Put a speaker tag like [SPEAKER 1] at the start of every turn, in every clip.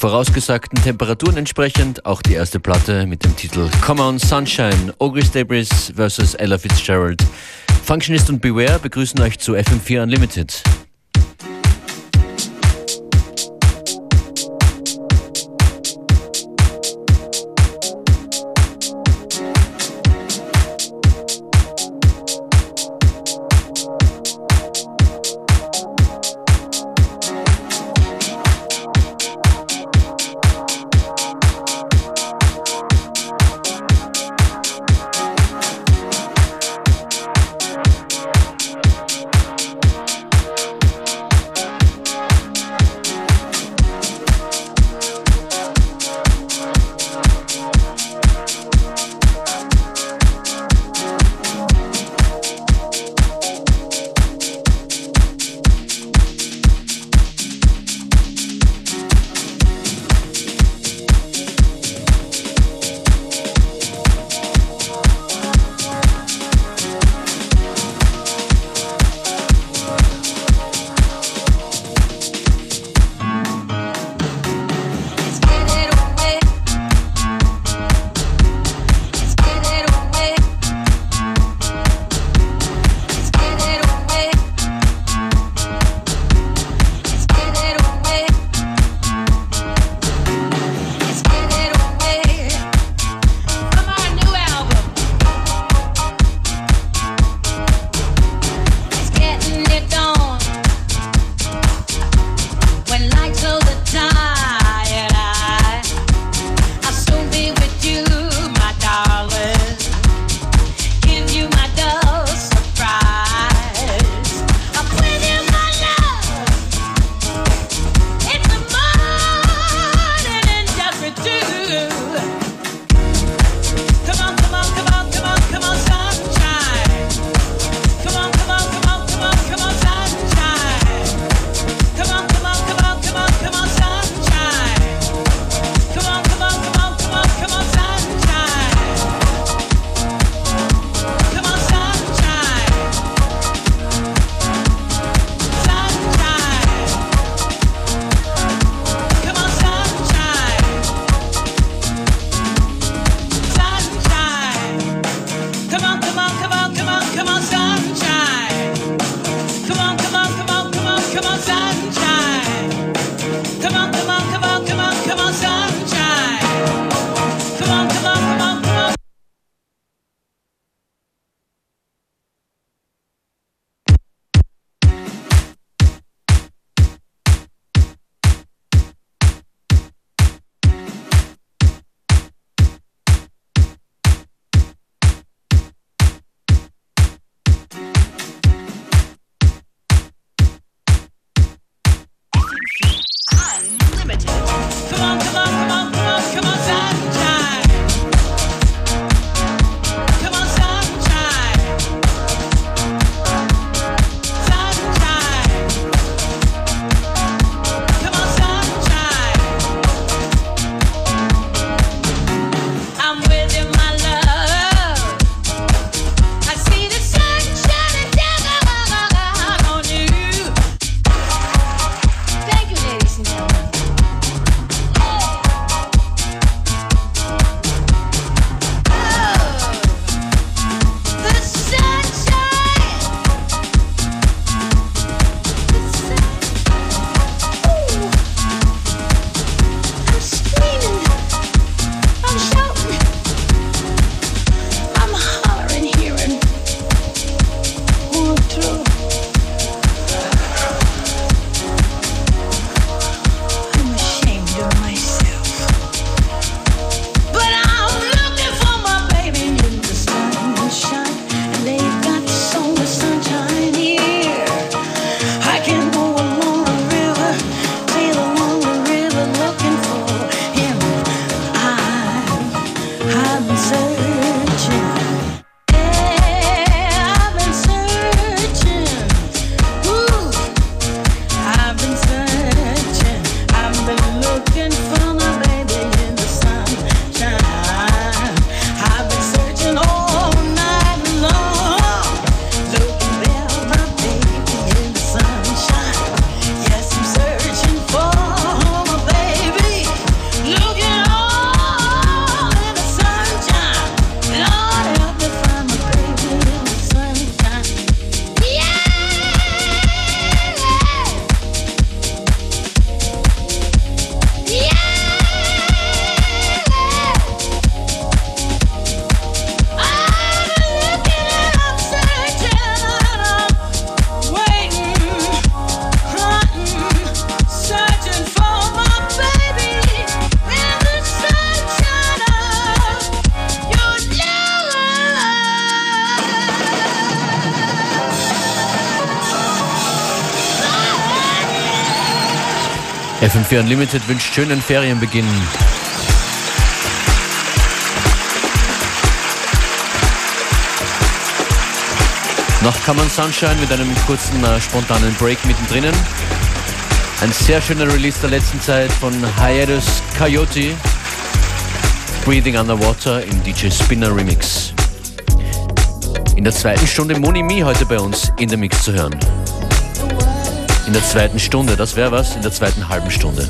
[SPEAKER 1] vorausgesagten Temperaturen entsprechend auch die erste Platte mit dem Titel Come On Sunshine, August Debris vs. Ella Fitzgerald. Functionist und Beware begrüßen euch zu FM4 Unlimited.
[SPEAKER 2] FM4 Unlimited wünscht schönen Ferienbeginn. Noch Come on Sunshine mit einem kurzen äh, spontanen Break mittendrin. Ein sehr schöner Release der letzten Zeit von Hiatus Coyote. Breathing Underwater im DJ Spinner Remix. In der zweiten Stunde Moni Mi heute bei uns in der Mix zu hören. In der zweiten Stunde, das wäre was, in der zweiten halben Stunde.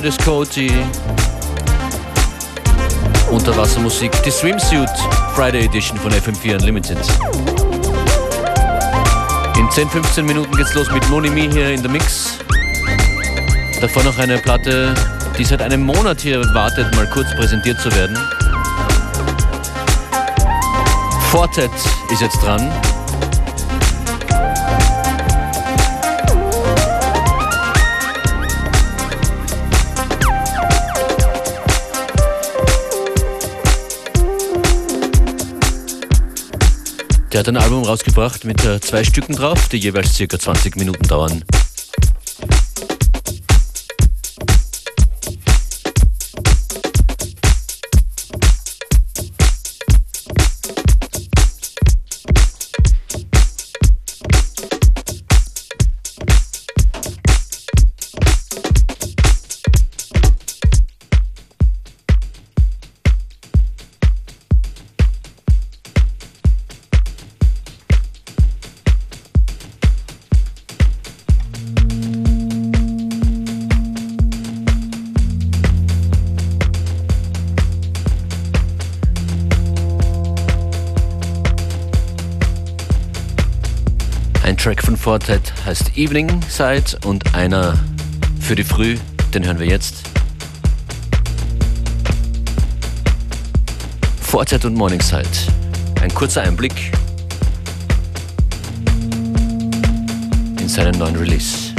[SPEAKER 2] Hiatus Coyote, Unterwassermusik, die Swimsuit Friday Edition von FM4 Unlimited. In 10-15 Minuten geht's los mit Monimi hier in der Mix. Davor noch eine Platte, die seit einem Monat hier wartet, mal kurz präsentiert zu werden. Fortet ist jetzt dran. Der hat ein Album rausgebracht mit äh, zwei Stücken drauf, die jeweils circa 20 Minuten dauern. Fortet heißt Evening Side und einer für die Früh, den hören wir jetzt. Fortet und Morningside. Ein kurzer Einblick in seinen neuen Release.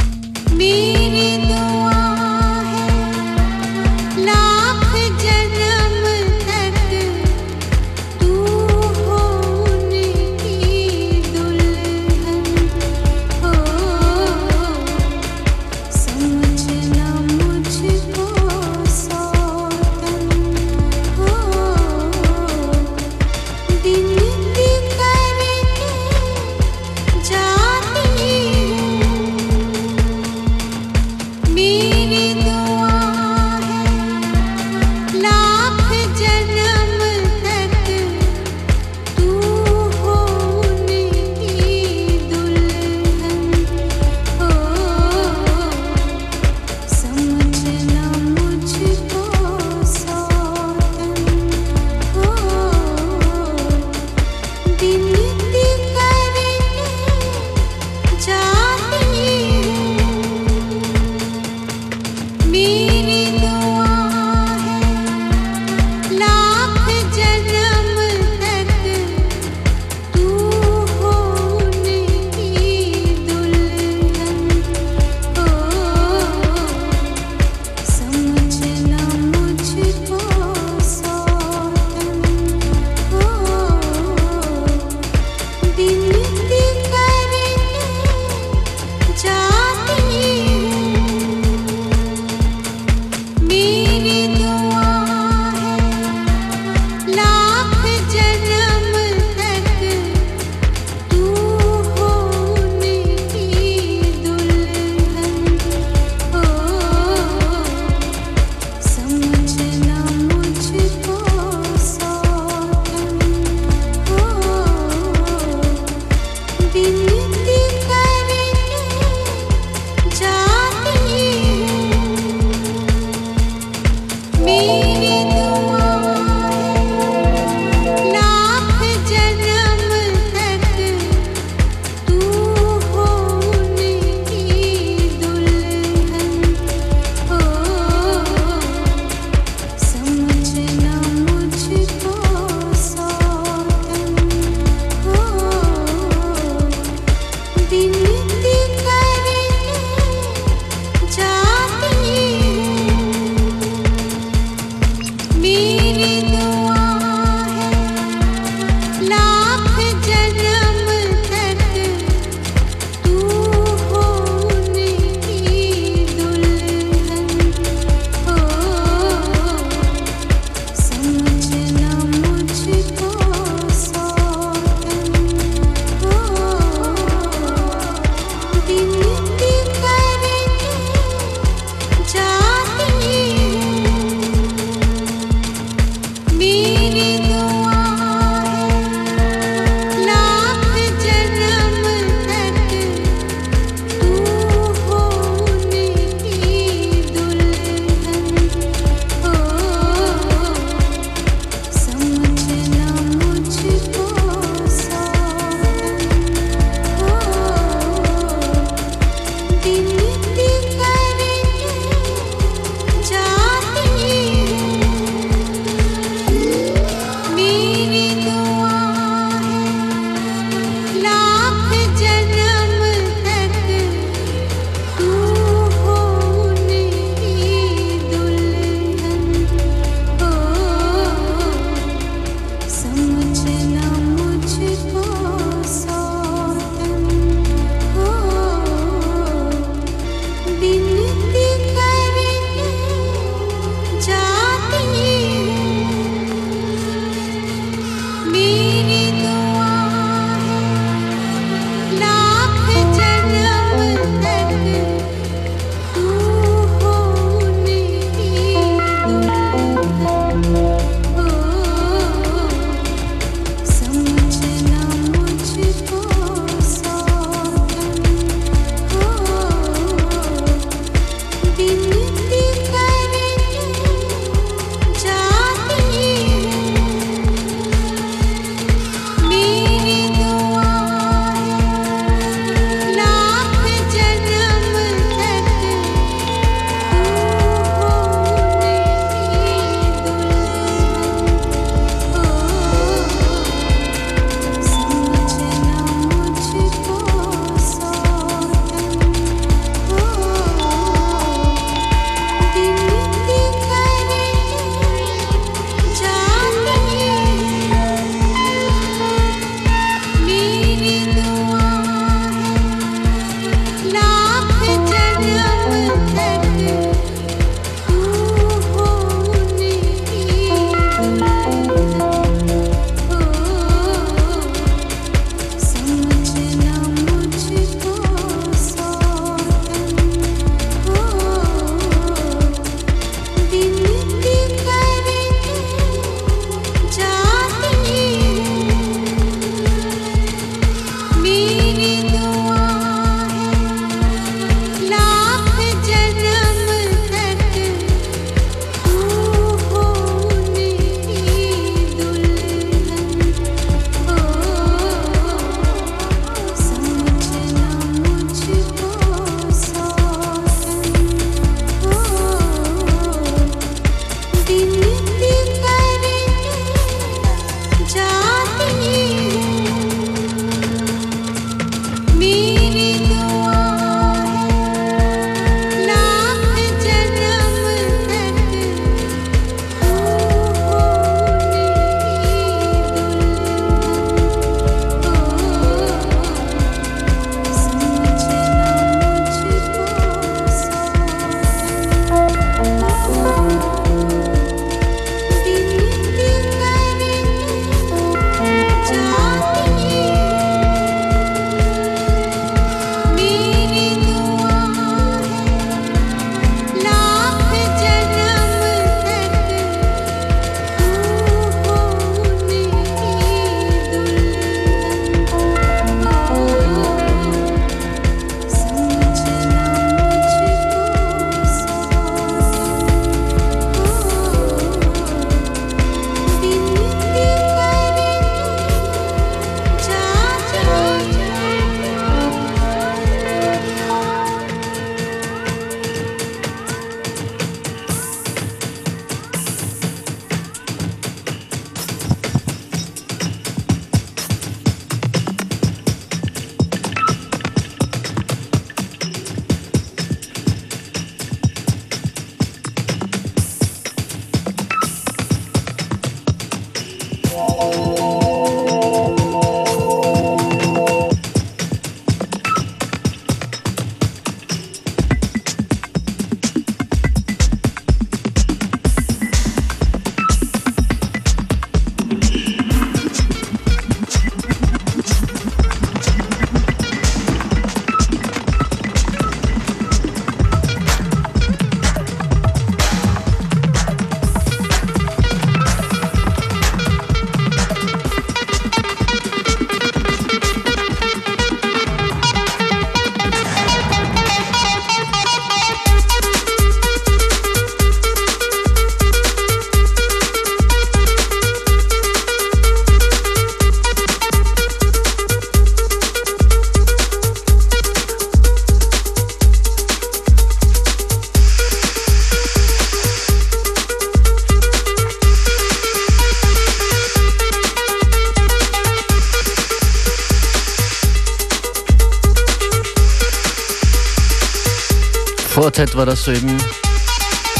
[SPEAKER 2] War das soeben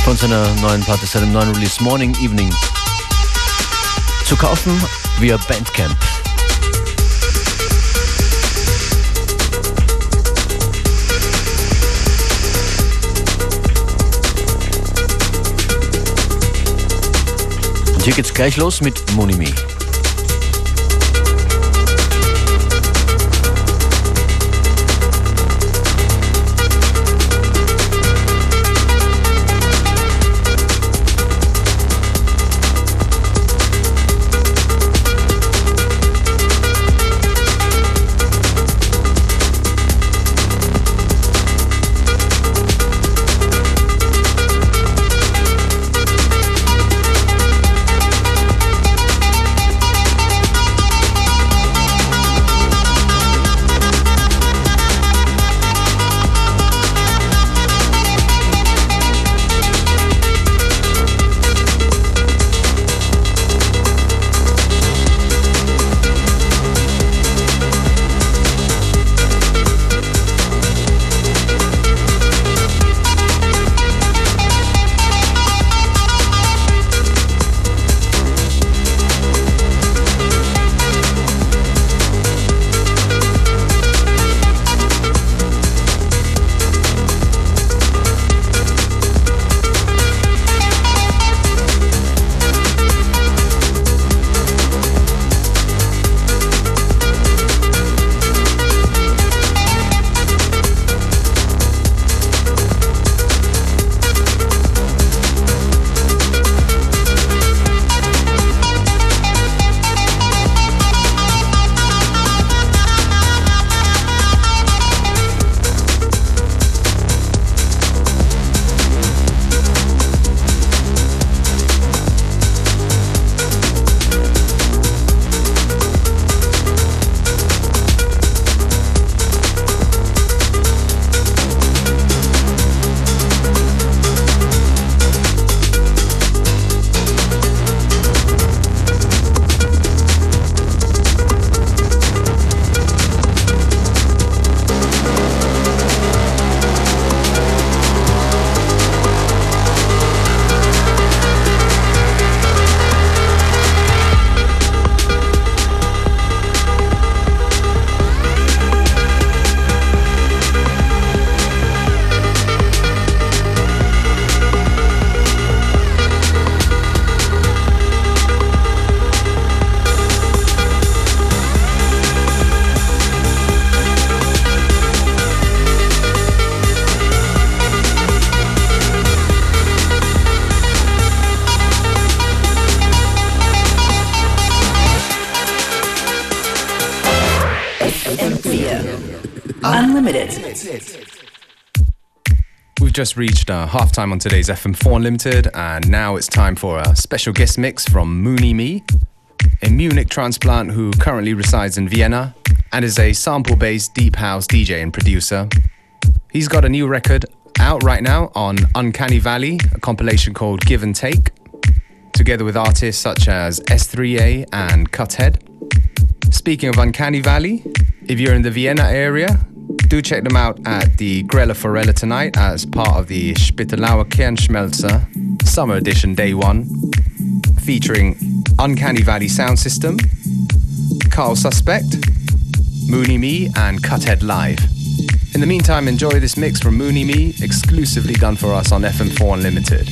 [SPEAKER 2] von seiner neuen Platte, seinem neuen Release Morning Evening. Zu kaufen via Bandcamp. Und hier geht's gleich los mit Monimi.
[SPEAKER 3] Just reached uh, halftime on today's FM4 Unlimited, and now it's time for a special guest mix from Mooney Me, a Munich transplant who currently resides in Vienna and is a sample based deep house DJ and producer. He's got a new record out right now on Uncanny Valley, a compilation called Give and Take, together with artists such as S3A and Cuthead. Speaking of Uncanny Valley, if you're in the Vienna area, do check them out at the Grella Forella tonight as part of the Spittelauer Kernschmelzer Summer Edition Day 1, featuring Uncanny Valley Sound System, Carl Suspect, Mooney Me, and Cuthead Live. In the meantime, enjoy this mix from Mooney Me, exclusively done for us on FM4 Unlimited.